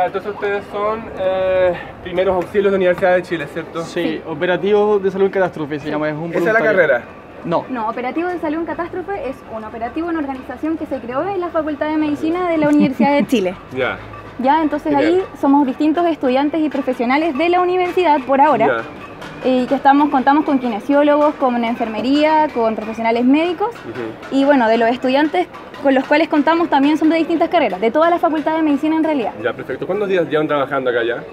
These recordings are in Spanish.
Entonces ustedes son eh, primeros auxilios de la Universidad de Chile, ¿cierto? Sí, operativo de salud en catástrofe se llama. Es un ¿Esa es la carrera? No. No, Operativo de Salud en Catástrofe es un operativo, una organización que se creó en la Facultad de Medicina de la Universidad de Chile. Ya. Ya, entonces Genial. ahí somos distintos estudiantes y profesionales de la universidad por ahora. Ya. Y que estamos, contamos con kinesiólogos, con enfermería, con profesionales médicos. Y bueno, de los estudiantes con los cuales contamos también son de distintas carreras, de toda la Facultad de Medicina en realidad. Ya, perfecto. ¿Cuántos días llevan trabajando acá ya?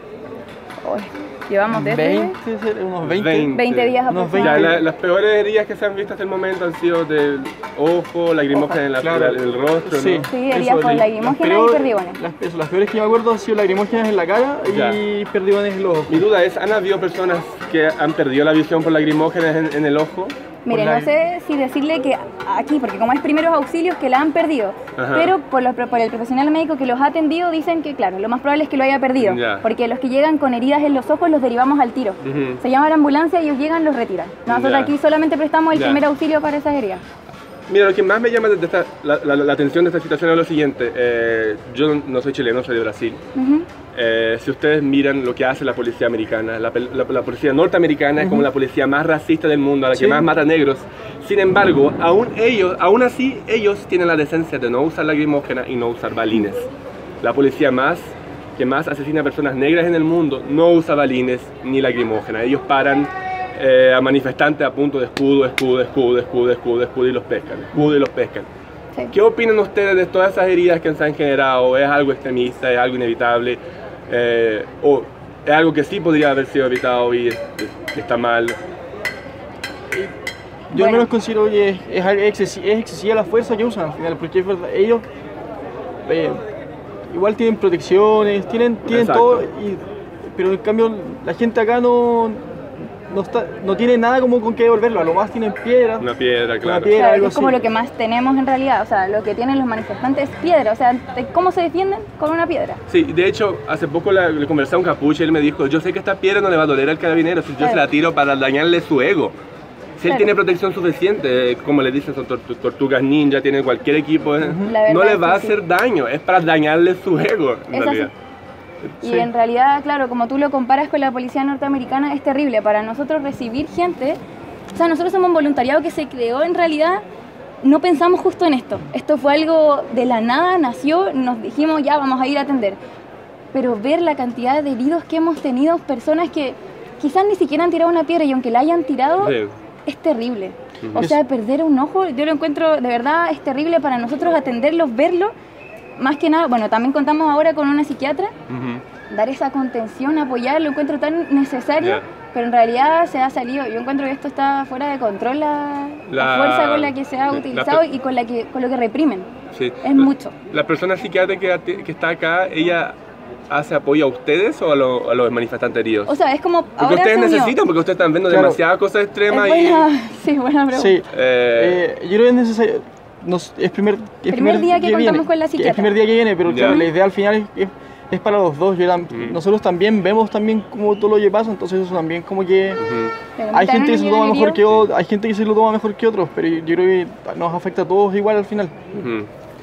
Uy, llevamos desde 20, ser- unos 20. 20. 20 días aproximadamente. Ya, la- las peores heridas que se han visto hasta el momento han sido del ojo, lagrimógena en, la, Claro. en el rostro, Sí, ¿no? Sí, heridas eso, con lagrimógenas y perdigones. Las, eso, las peores que me acuerdo han sido lagrimógenas en la cara Ya. y perdigones en los ojos. Mi duda es, ¿han habido personas que han perdido la visión por lagrimógenas en, en el ojo? Mire, la- no sé si decirle que aquí, porque como es primeros auxilios que la han perdido, Ajá. pero por, los- por el profesional médico que los ha atendido dicen que, claro, lo más probable es que lo haya perdido, Ya. porque los que llegan con heridas en los ojos los derivamos al tiro. Se llama la ambulancia, ellos llegan, los retiran. Nosotros Ya. aquí solamente prestamos el primer auxilio para esas heridas. Mira, lo que más me llama esta- la, la- la atención de esta situación es lo siguiente. eh, yo no soy chileno, soy de Brasil. Ujú. Eh, si ustedes miran lo que hace la policía americana, la, la- policía norteamericana es como la policía más racista del mundo, a la que Sí. más mata negros. Sin embargo, aún ellos, aún así, ellos tienen la decencia de no usar lagrimógena y no usar balines. La policía más que más asesina a personas negras en el mundo no usa balines ni lagrimógena. Ellos paran eh, a manifestantes a punto de escudo, escudo, escudo, escudo, escudo, escudo y los pescan, escudo y los pescan. Sí. ¿Qué opinan ustedes de todas esas heridas que se han generado? ¿Es algo extremista? ¿Es algo inevitable? Eh, ¿O es algo que sí podría haber sido evitado y es- es- está mal? Yo al Bueno. menos considero que es, es, excesiva la fuerza que usan al final, porque es verdad, ellos eh, igual tienen protecciones, tienen, tienen Exacto. todo, y- pero en cambio la gente acá no, no, está, no tiene nada como con qué devolverlo, a lo más tienen piedras. Una piedra, claro. piedra. Claro, algo que es como así. lo que más tenemos en realidad, o sea, lo que tienen los manifestantes es piedra, o sea, ¿de ¿cómo se defienden? Con una piedra. Sí, de hecho, hace poco la- le conversé a un capuche y él me dijo, yo sé que esta piedra no le va a doler al carabinero si yo se la tiro para dañarle su ego. Si él Claro. tiene protección suficiente, como le dicen, son tortu- tortugas ninja, tiene cualquier equipo, eh, no le va a sí. hacer daño, es para dañarle su ego, en Es así. Y Sí. en realidad, claro, como tú lo comparas con la policía norteamericana, es terrible. Para nosotros recibir gente, o sea, nosotros somos un voluntariado que se creó en realidad, no pensamos justo en esto. Esto fue algo de la nada, nació, nos dijimos ya vamos a ir a atender. Pero ver la cantidad de heridos que hemos tenido, personas que quizás ni siquiera han tirado una piedra y aunque la hayan tirado, Sí. es terrible. O sea, perder un ojo, yo lo encuentro de verdad es terrible para nosotros atenderlos, verlo. Más que nada, bueno, también contamos ahora con una psiquiatra Ujú. dar esa contención, apoyar, lo encuentro tan necesario, Ya. pero en realidad se ha salido, yo encuentro que esto está fuera de control la, la La- fuerza con la que se ha utilizado la- y con la que con lo que reprimen. Sí. Es mucho. ¿La persona psiquiátrica que, que está acá, ella hace apoyo a ustedes o a, lo- a los manifestantes heridos? O sea, es como porque ahora ustedes necesitan, porque ustedes están viendo Claro. demasiadas cosas Es extremas y... buena, sí, buena pregunta. Sí, eh, eh, yo creo que es necesario. Nos- es primer, es Primer día que contamos viene, con la que psiquiatra. Es primer día que viene, pero claro, la idea al final es, es, es para los dos. Yo Mm. Nosotros también vemos también como todo lo que pasa, entonces eso también como que... Hay gente que se lo toma mejor que hay gente que se lo toma mejor que otros, pero yo creo que nos afecta a todos igual al final.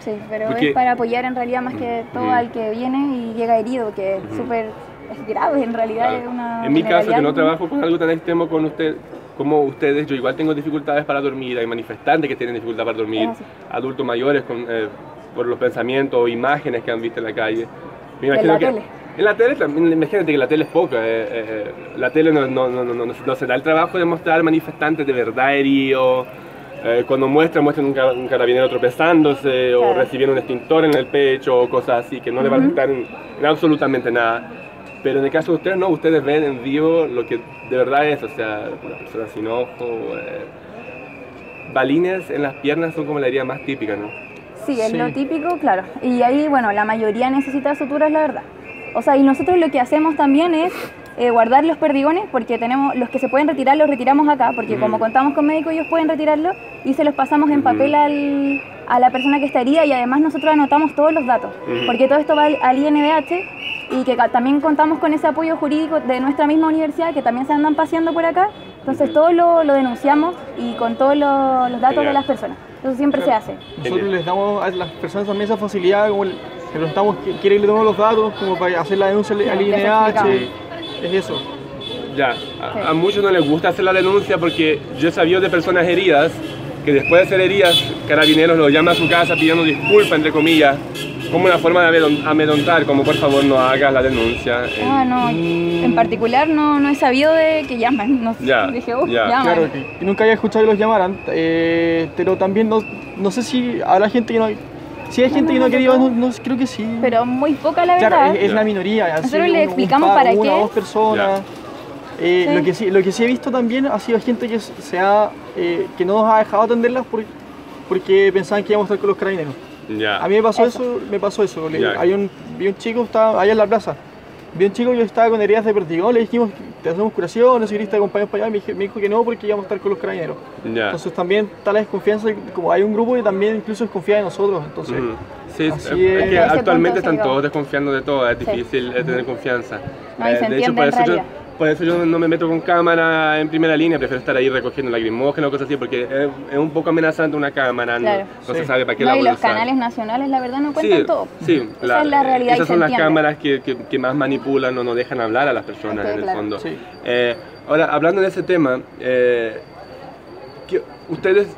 Sí, pero Porque- es para apoyar en realidad más que todo al que viene y llega herido, que es súper es grave en realidad, Claro. es una En mi caso, que no trabajo con algo tan extremo con usted, como ustedes, yo igual tengo dificultades para dormir, hay manifestantes que tienen dificultad para dormir, así. adultos mayores con, eh, por los pensamientos o imágenes que han visto en la calle. Me En imagino la que- tele. En la tele también, imagínate que la tele es poca, eh, eh, la tele no, no, no, no, no, no se da el trabajo de mostrar manifestantes de verdad heridos, eh, cuando muestran, muestran un, ca- un carabinero tropezándose o Claro. recibiendo un extintor en el pecho o cosas así que no le va a afectar en, en absolutamente nada. Pero en el caso de ustedes, no, ustedes ven en vivo lo que de verdad es, o sea, una persona sin ojo. eh, balines en las piernas son como la herida más típica, ¿no? Sí, es Sí. lo típico, claro. Y ahí, bueno, la mayoría necesita suturas, la verdad. O sea, y nosotros lo que hacemos también es eh, guardar los perdigones, porque tenemos los que se pueden retirar, los retiramos acá, porque Ujú. como contamos con médicos, ellos pueden retirarlo y se los pasamos en Ujú. papel al, a la persona que está herida y además nosotros anotamos todos los datos, Ujú. porque todo esto va al, al INDH y que también contamos con ese apoyo jurídico de nuestra misma universidad, que también se andan paseando por acá. Entonces todo lo, lo denunciamos y con todos lo- los datos Genial. de las personas. Eso siempre se hace. Nosotros les damos a las personas también esa facilidad, como el, preguntamos, qui- ¿quiere que le tomemos los datos como para hacer la denuncia al desexplicado. Es eso. Ya, a, a muchos no les gusta hacer la denuncia porque yo he sabido de personas heridas que después de ser heridas, carabineros los llama a su casa pidiendo disculpas, entre comillas, como una forma de amedron- amedrontar, como por favor no hagas la denuncia. Eh, Ah, no. En particular no, no he sabido de que llaman. No. Ya, Dije, uh, ya. llaman. Claro, que, que nunca había escuchado que los llamaran, eh, pero también no, no sé si habrá gente que no... Si hay gente que no ha querido, no, no- creo que sí. Pero muy poca la verdad. Claro, es, es la minoría. Nosotros un- le un explicamos par, para una qué. o dos personas. Eh, Sí. lo, que sí, lo que sí he visto también ha sido gente que, se ha, eh, que no nos ha dejado atenderlas por- porque pensaban que íbamos a estar con los carabineros. ya. A mí me pasó Eso. eso, me pasó eso. Hay un, vi un chico, estaba allá en la plaza. Vi un chico que estaba con heridas de perdigón, le dijimos, te hacemos curación, si querés te acompañamos para allá. Me, dijo que no porque íbamos a estar con los carabineros. ya. Entonces también está la desconfianza, como hay un grupo que también incluso desconfía de nosotros. Entonces, Ujú. Sí, así es, es. que actualmente están todos desconfiando de todo, es Sí. difícil eh, tener confianza. No, se de entiende por en eso, yo. Por eso yo no me meto con cámara en primera línea, prefiero estar ahí recogiendo lacrimógeno o cosas así, porque es, es un poco amenazante una cámara, no- Claro. no, se Sí. sabe para qué No, la y voy a los canales nacionales, la verdad, no cuentan Sí, todo. sí, Esa es la realidad Esas se son las entiende. cámaras que, que- que más manipulan o no dejan hablar a las personas Ok, en el claro. fondo. Sí. Eh, ahora, hablando de ese tema, eh, que ustedes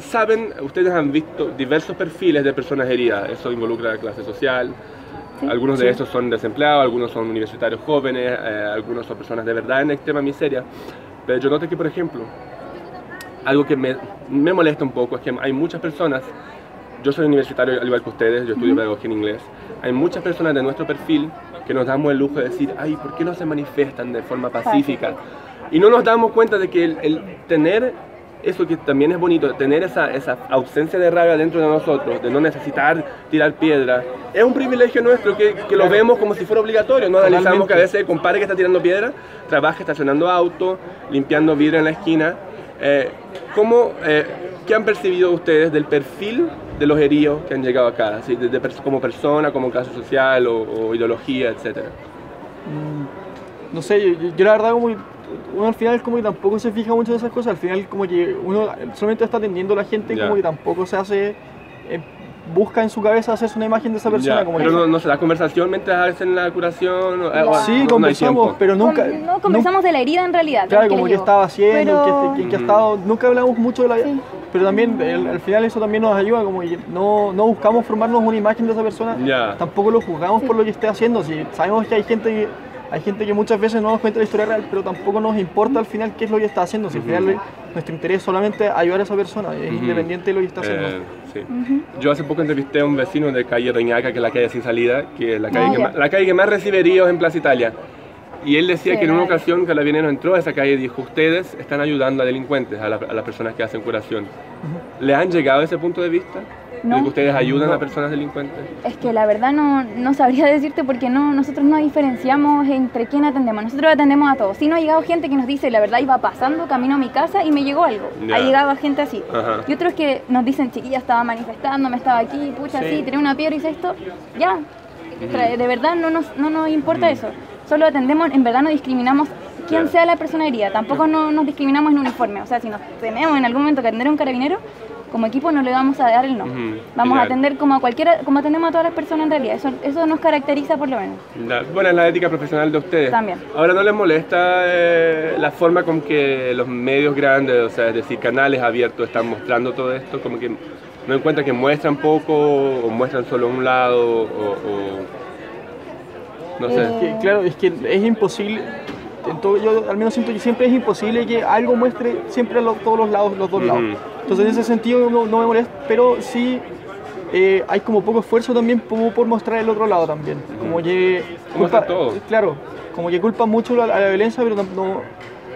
saben, ustedes han visto diversos perfiles de personas heridas. Eso involucra la clase social. Sí. Algunos de Sí. estos son desempleados, algunos son universitarios jóvenes, eh, algunos son personas de verdad en extrema miseria. Pero yo noto que, por ejemplo, algo que me, me molesta un poco es que hay muchas personas, yo soy universitario al igual que ustedes, yo estudio pedagogía en inglés, hay muchas personas de nuestro perfil que nos damos el lujo de decir, ay, ¿por qué no se manifiestan de forma pacífica? Y no nos damos cuenta de que el, el tener eso que también es bonito, tener esa, esa ausencia de rabia dentro de nosotros, de no necesitar tirar piedra, es un privilegio nuestro que, que lo vemos como si fuera obligatorio. No analizamos Totalmente. que a veces el compadre que está tirando piedra trabaja estacionando auto, limpiando vidrio en la esquina. Eh, ¿cómo, eh, ¿Qué han percibido ustedes del perfil de los heridos que han llegado acá? Así, de- de como persona, como clase social o, o ideología, etcétera. no sé, yo, yo- yo la verdad que uno al final como que tampoco se fija mucho en esas cosas, al final como que uno solamente está atendiendo a la gente Ya. como que tampoco se hace, eh, busca en su cabeza hacerse una imagen de esa persona Ya, como pero que... no, no se da conversación mientras hacen la curación. o- Sí, no conversamos, pero nunca... Con- no conversamos de la herida en realidad. Claro, como que estaba haciendo, Pero- que, que- que ha Ujú. estado, nunca hablamos mucho de la... Sí. Pero también el- al final eso también nos ayuda, como que no, no buscamos formarnos una imagen de esa persona, Ya. tampoco lo juzgamos Sí. por lo que esté haciendo, si sabemos que hay gente que, hay gente que muchas veces no nos cuenta la historia real, pero tampoco nos importa al final qué es lo que está haciendo, si al final Ujú. nuestro interés es solamente ayudar a esa persona, es Ujú. independiente de lo que está haciendo. Eh, sí. Yo hace poco entrevisté a un vecino de calle Reñaca, que es la calle sin salida, que es la calle, Ah, que, más, la calle que más recibe heridos en Plaza Italia. Y él decía Sí, que en una la- ocasión Carabineros entró a esa calle y dijo, ustedes están ayudando a delincuentes, a, la- a las personas que hacen curación. ¿Le han llegado a ese punto de vista? No. ¿De que ustedes ayudan No. a personas delincuentes? Es que la verdad no, no sabría decirte porque no, nosotros no diferenciamos entre quién atendemos. Nosotros atendemos a todos. Sí nos ha llegado gente que nos dice, la verdad iba pasando camino a mi casa y me llegó algo. Ha llegado gente así. Ajá. Y otros que nos dicen, chiquilla, estaba manifestando, me estaba aquí, pucha, Sí. sí, tenía una piedra y hice esto. Ya. De verdad no nos, no nos importa eso. Solo atendemos, en verdad no discriminamos quién Ya. sea la persona herida. Tampoco no, nos discriminamos en uniforme. O sea, si nos tenemos en algún momento que atender a un carabinero, como equipo no le vamos a dar el no. Vamos a atender como a cualquiera, como atendemos a todas las personas en realidad. Eso, eso nos caracteriza por lo menos. La- bueno, es la ética profesional de ustedes. También. Ahora, ¿no les molesta eh, la forma con que los medios grandes, o sea, es decir, canales abiertos, están mostrando todo esto? Como que no encuentran que muestran poco o muestran solo un lado o... o- no sé. Eh, Que, claro, es que es imposible, en todo- yo al menos siento que siempre es imposible que algo muestre siempre a los- todos los lados, los dos lados. Entonces en ese sentido no, no me molesta, pero sí eh, hay como poco esfuerzo también como por mostrar el otro lado también. Como que... Todo. Claro, como que culpan mucho a la, a la violencia, pero no, no-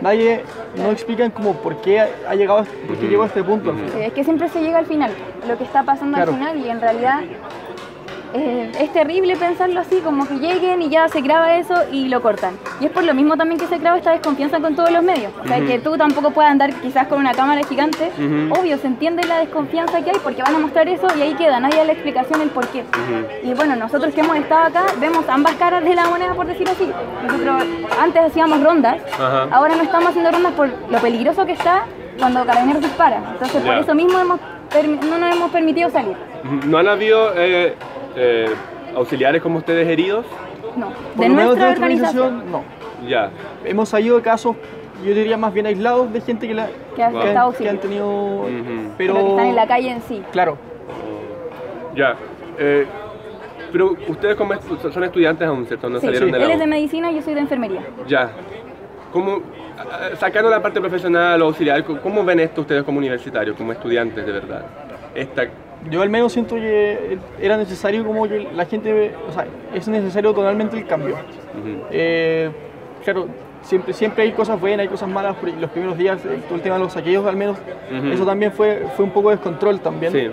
nadie, no explican como por qué ha, llegado, por qué llegó a este punto. Sí, es que siempre se llega al final, lo que está pasando Claro. al final y en realidad eh, es terrible pensarlo así, como que lleguen y ya se graba eso y lo cortan. Y es por lo mismo también que se graba esta desconfianza con todos los medios. O sea, que tú tampoco puedas andar quizás con una cámara gigante. Obvio, se entiende la desconfianza que hay porque van a mostrar eso y ahí queda, nadie da la explicación el por qué. Y bueno, nosotros que hemos estado acá vemos ambas caras de la moneda, por decir así. Nosotros antes hacíamos rondas, ahora no estamos haciendo rondas por lo peligroso que está cuando Carabineros dispara. Entonces por eso mismo hemos no nos hemos permitido salir. No han habido eh, eh, auxiliares como ustedes heridos? No, Por de lo menos nuestra de organización, no. Ya. Hemos sabido casos, yo diría más bien aislados, de gente que, la, que ha Wow. estado que han auxiliar, tenido... Pero, Pero, que están en la calle en sí. Claro, Ya. Eh, pero ustedes como estu- son estudiantes aún, ¿cierto? No Sí, salieron sí. de la Él es de medicina y yo soy de enfermería. Ya. ¿Cómo, sacando la parte profesional o auxiliar, ¿cómo- ¿cómo ven esto ustedes como universitarios, como estudiantes de verdad? Esta, yo al menos siento que era necesario como que la gente, o sea, es necesario totalmente el cambio. ujú, Eh, claro, siempre, siempre hay cosas buenas, hay cosas malas. Los primeros días, eh, todo el tema de los saqueos, al menos, Ujú. eso también fue, fue un poco de descontrol también. Sí.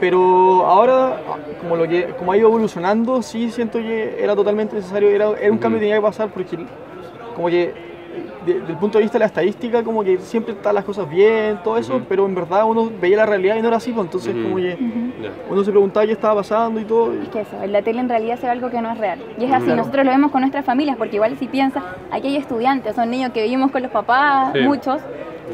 Pero ahora, como, lo que, como ha ido evolucionando, sí siento que era totalmente necesario, era, era un Ujú. cambio que tenía que pasar porque como que desde el punto de vista de la estadística, como que siempre están las cosas bien, todo eso, pero en verdad uno veía la realidad y no era así, pues, entonces como que uno se preguntaba qué estaba pasando y todo. y- Es que eso, en la tele en realidad se ve algo que no es real. Y es así, Claro. nosotros lo vemos con nuestras familias, porque igual si piensas, aquí hay estudiantes, son niños que vivimos con los papás, Sí. muchos,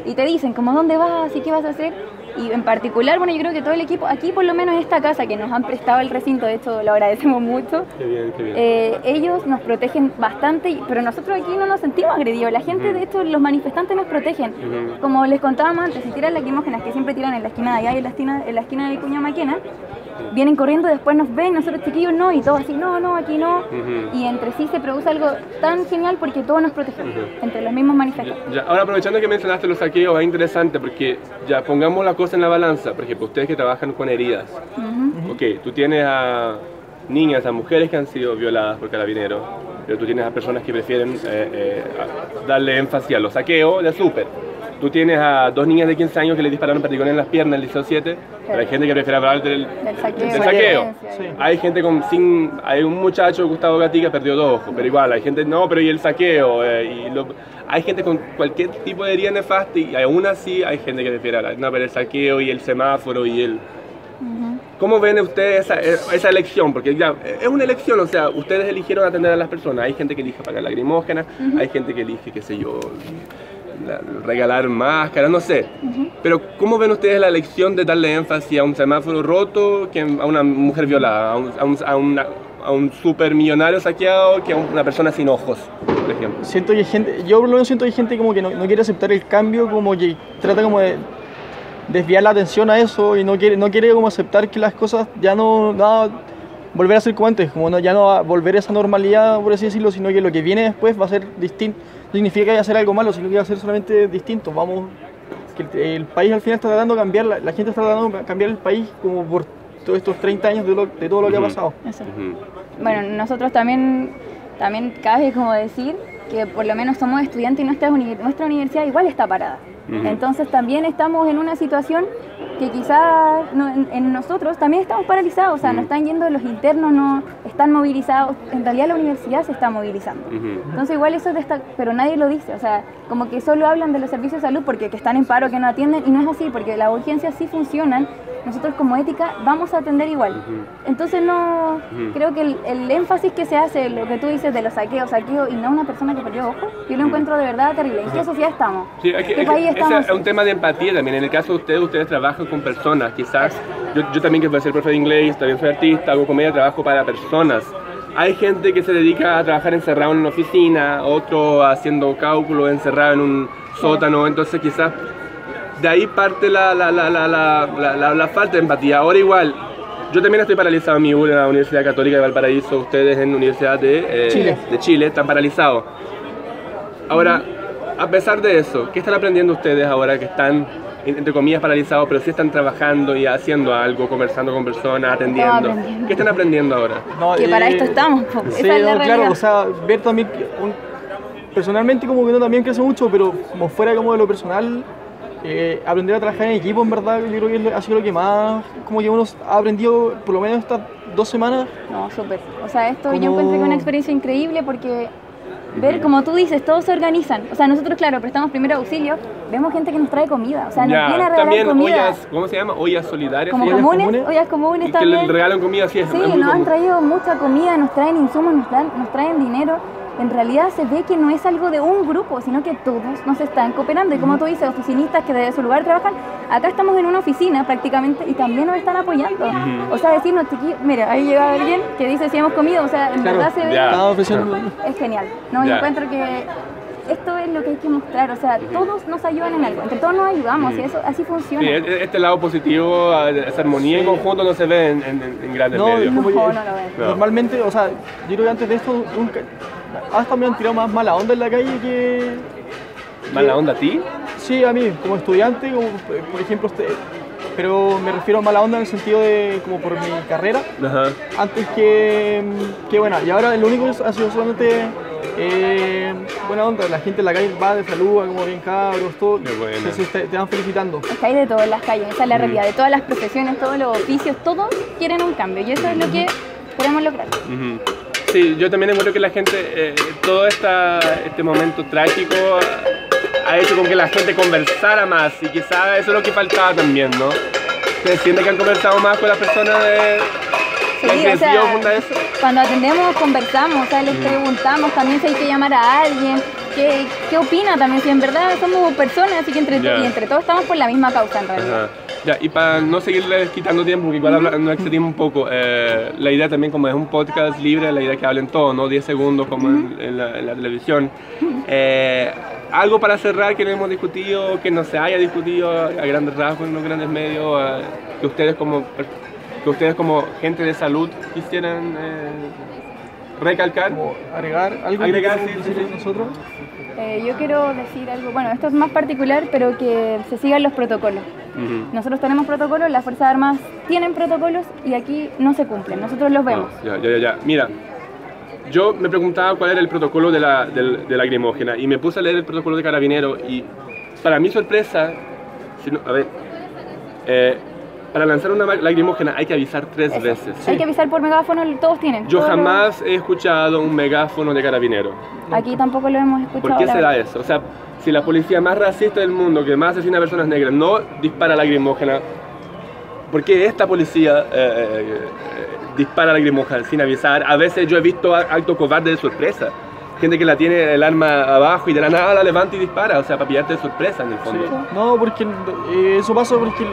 y te dicen, como, ¿dónde vas y qué vas a hacer? Y en particular, bueno, yo creo que todo el equipo, aquí por lo menos en esta casa que nos han prestado el recinto, de hecho lo agradecemos mucho, Qué bien, qué bien. eh, ellos nos protegen bastante, pero nosotros aquí no nos sentimos agredidos. La gente, de hecho, los manifestantes nos protegen. Como les contábamos antes, si tiran lacrimógenas que siempre tiran en la esquina de allá y en la esquina, en la esquina de Cuña Maquena, vienen corriendo, después nos ven, nosotros chiquillos no, y todos así, no, no, aquí no. Ujú. Y entre sí se produce algo tan genial porque todos nos protegemos, entre los mismos manifestantes. Ya, ahora aprovechando que mencionaste los saqueos, es interesante porque ya pongamos la cosa en la balanza. Por ejemplo, ustedes que trabajan con heridas. Ujú. Ok, tú tienes a niñas, a mujeres que han sido violadas por carabineros, pero tú tienes a personas que prefieren eh, eh, darle énfasis a los saqueos de súper. Tú tienes a dos niñas de 15 años que le dispararon perdigones en las piernas en el liceo 7, pero hay gente que prefiere hablar del, Del saqueo. del la saqueo. violencia, Sí. Hay gente con sin hay un muchacho Gustavo Gatica perdió dos ojos, pero igual hay gente no, pero y el saqueo eh, y lo- hay gente con cualquier tipo de herida nefasta y aún así hay gente que prefiere hablar, no, pero el saqueo y el semáforo y el. ¿Cómo ven ustedes esa, esa elección? Porque ya es una elección, o sea, ustedes eligieron atender a las personas. Hay gente que elige pagar lagrimógenas, hay gente que elige, qué sé yo, la- regalar máscaras, no sé. Pero ¿cómo ven ustedes la elección de darle énfasis a un semáforo roto que a una mujer violada, a un, a un, a una- a un supermillonario saqueado que a una persona sin ojos, por ejemplo? Siento que hay gente, yo por lo menos siento que hay gente como que no, no quiere aceptar el cambio, como que trata como de desviar la atención a eso y no quiere, no quiere como aceptar que las cosas ya no, nada, volver a ser como antes, como no, ya no va a volver a esa normalidad, por así decirlo, sino que lo que viene después va a ser distinto. No significa que vaya a ser algo malo, sino que va a ser solamente distinto. Vamos, que el, el país al final está tratando de cambiar, la, la gente está tratando de cambiar el país como por todos estos 30 años de, lo- de todo lo que ha pasado. Eso. Bueno, nosotros también, también cabe como decir que por lo menos somos estudiantes y nuestra, uni- nuestra universidad igual está parada. Entonces también estamos en una situación que quizás no- en, en nosotros también estamos paralizados, o sea, Ujú. no están yendo los internos, no están movilizados, en realidad la universidad se está movilizando. Entonces igual eso destaca, pero nadie lo dice, o sea, como que solo hablan de los servicios de salud porque que están en paro, que no atienden, y no es así, porque las urgencias sí funcionan, nosotros como ética vamos a atender igual. Entonces no, creo que el, el énfasis que se hace, lo que tú dices de los saqueos, saqueos, y no una persona que perdió ojo, yo lo encuentro de verdad terrible. ¿En qué sociedad estamos? Sí, ¿Qué que- país estamos? es un tema de empatía también. En el caso de ustedes, ustedes trabajan con personas. Quizás yo, yo también que voy a ser profe de inglés, también soy artista, hago comedia, trabajo para personas. Hay gente que se dedica a trabajar encerrado en una oficina, otro haciendo cálculos encerrado en un sótano, entonces quizás de ahí parte la, la, la, la, falta de empatía. Ahora igual, yo también estoy paralizado en mi en la Universidad Católica de Valparaíso, ustedes en la Universidad de eh, Chile. de Chile están paralizados. Ahora, a pesar de eso, ¿qué están aprendiendo ustedes ahora que están, entre comillas, paralizados, pero sí están trabajando y haciendo algo, conversando con personas, atendiendo? ¿Qué están aprendiendo ahora? No, Que para eh, esto estamos. Sí, esa es la no, realidad. claro, o sea, ver también, un- personalmente como que uno también crece mucho, pero como fuera como de lo personal, eh, aprender a trabajar en equipo en verdad, yo creo que ha sido lo que más, como que uno ha aprendido por lo menos estas dos semanas. No, súper. O sea, esto yo encuentro que es una experiencia increíble porque ver, como tú dices, todos se organizan. O sea, nosotros, claro, prestamos primero auxilio, vemos gente que nos trae comida. O sea, nos viene a regalar también comida. ollas, ¿cómo se llama? Ollas solidarias. como ollas comunes, comunes. ollas comunes Y que también. le regalan comida, sí, es, Sí, es nos han traído mucha comida, nos traen insumos, nos, dan- nos traen dinero. En realidad se ve que no es algo de un grupo, sino que todos nos están cooperando. Y como tú dices, oficinistas que desde su lugar trabajan, acá estamos en una oficina prácticamente y también nos están apoyando. O sea, decirnos, chiquillos, mira, ahí llega alguien que dice si hemos comido, o sea, en Claro, verdad se ve, ofreciendo. es genial. No, yo encuentro que esto es lo que hay que mostrar, o sea, todos nos ayudan en algo, entre todos nos ayudamos y eso así funciona. Sí, e- este lado positivo, esa armonía en conjunto no se ve en, en- en grandes No, medios. no, como- no lo. No. Normalmente, o sea, yo creo que antes de esto nunca. Hasta me han tirado más mala onda en la calle que. ¿Mala onda a ti? Sí, a mí, como estudiante, como, por ejemplo, este, pero me refiero a mala onda en el sentido de como por mi carrera, Ajá. antes que, que bueno, y ahora lo único es- ha sido solamente eh, buena onda, la gente en la calle va de saluda, como bien cabros, todo, buena. se- te, te van felicitando. Es que hay de todo en las calles, esa es la Mm. realidad, de todas las profesiones, todos los oficios, todos quieren un cambio y eso es lo que queremos lograr. Sí, yo también encuentro que la gente, eh, todo esta, este momento trágico ha- hecho con que la gente conversara más y quizás eso es lo que faltaba también, ¿no? ¿Se siente que han conversado más con las personas de... Sí, o sea, eso? cuando atendemos, conversamos, o sea, Mm. les preguntamos también si hay que llamar a alguien, qué, qué opina también, si en verdad somos personas, así que entre, Ya. y entre todos estamos por la misma causa en realidad. Ajá. Ya, y para no seguirles quitando tiempo, porque igual habla- nos excedimos un poco, eh, la idea también como es un podcast libre, la idea es que hablen todos, ¿no? 10 segundos como en, en la, en la televisión. Eh, algo para cerrar que no hemos discutido, que no se haya discutido a grandes rasgos en los grandes medios, eh, que ustedes como que ustedes como gente de salud quisieran eh, recalcar. Como agregar algo que Agregar, queremos sí, sí, decir sí. nosotros. Eh, yo quiero decir algo, bueno, esto es más particular, pero que se sigan los protocolos. Ujú. Nosotros tenemos protocolos, las Fuerzas Armadas tienen protocolos y aquí no se cumplen, nosotros los vemos. Ah, ya, ya, ya. Mira, yo me preguntaba cuál era el protocolo de la, del- de lacrimógena y me puse a leer el protocolo de carabinero y para mi sorpresa, si no- a ver, eh, para lanzar una lacrimógena hay que avisar tres Eso. veces. Hay que avisar por megáfono, todos tienen. Yo todos los- jamás he escuchado un megáfono de carabinero. Aquí tampoco lo hemos escuchado. ¿Por qué la se da verdad. eso? O sea, si la policía más racista del mundo, que más asesina a personas negras, no dispara lacrimógena, ¿por qué esta policía eh, eh, eh, dispara lacrimógena sin avisar? A veces yo he visto actos cobardes de sorpresa. Gente que la tiene el arma abajo y de la nada la levanta y dispara, o sea, para pillarte de sorpresa en el fondo. No, porque eh, eso pasa porque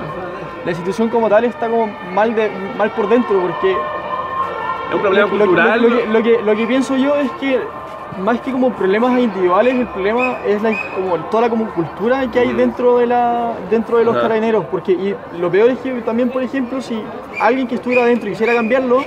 la institución como tal está como mal, de, mal por dentro, porque Es un problema lo, lo- cultural. Lo, que, lo, que, lo que pienso yo es que más que como problemas individuales, el problema es la, como toda la como cultura que hay Mm. dentro de la dentro de los Ajá. carabineros, porque y lo peor es que también, por ejemplo, si alguien que estuviera adentro quisiera cambiarlo,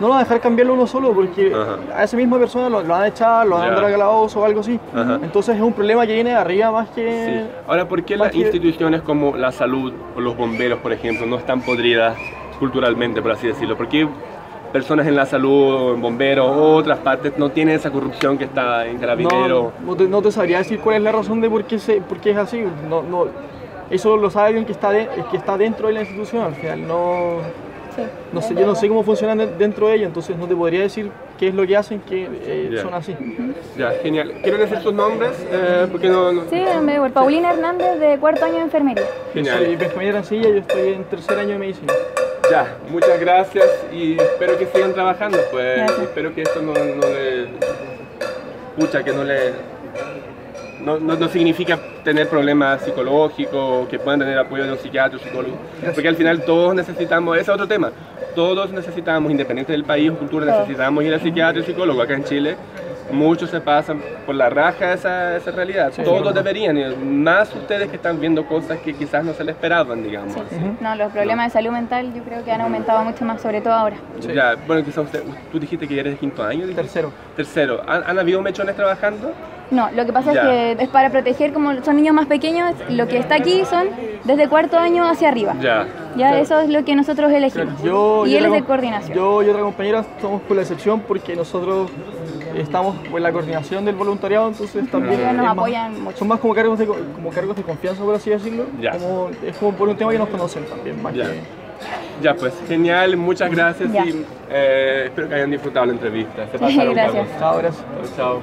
no lo van a dejar cambiarlo uno solo, porque Ajá. a esa misma persona lo, lo van a echar, lo a calabozo o algo así. Ajá. Entonces es un problema que viene de arriba más que... Sí. Ahora, ¿por qué las que- instituciones como la salud o los bomberos, por ejemplo, no están podridas culturalmente, por así decirlo? ¿Por qué personas en la salud, en bomberos o otras partes no tienen esa corrupción que está en carabineros? No, no te, no te sabría decir cuál es la razón de por qué, se, por qué es así. No, no, eso lo sabe alguien que está, de- que está dentro de la institución. Al final no, Sí, no sé, yo no sé cómo funcionan de- dentro de ellos, entonces no te podría decir qué es lo que hacen que eh, son así. Ya, genial. ¿Quieren decir sus nombres? Eh, porque no, no- Sí, me voy. Paulina Hernández de cuarto año de enfermería. Genial. Soy Benjamín Arancilla, yo estoy en tercer año de medicina. Ya, muchas gracias y espero que sigan trabajando. Pues Gracias. espero que esto no, no le. Pucha, que no le. No, no, no significa tener problemas psicológicos, que puedan tener apoyo de un psiquiatra o psicólogo. Porque al final todos necesitamos, ese es otro tema, todos necesitamos, independiente del país o cultura, necesitamos ir al psiquiatra y psicólogo. Acá en Chile muchos se pasan por la raja esa, esa realidad. Sí, todos sí. deberían, y más ustedes que están viendo cosas que quizás no se les esperaban, digamos. Sí. No, los problemas de salud mental yo creo que han aumentado mucho más, sobre todo ahora. Sí. Ya, bueno, quizás usted, tú dijiste que eres de quinto año. dijiste? Tercero. Tercero. ¿Han, han habido mechones trabajando? No, lo que pasa Ya. es que es para proteger, como son niños más pequeños, lo que está aquí son desde cuarto año hacia arriba. Ya. Ya eso es lo que nosotros elegimos. Yo, y yo él es otra de coordinación. Yo y otra compañera somos con la excepción porque nosotros estamos en la coordinación del voluntariado, entonces también Ellos nos más- apoyan mucho. son más como cargos de, co- como cargos de confianza, por así decirlo. Ya. Como, es como por un tema que nos conocen también, más Ya. que... Ya, pues genial, muchas gracias Ya. y eh, espero que hayan disfrutado la entrevista. Se pasaron, gracias. Chao, gracias. Chao.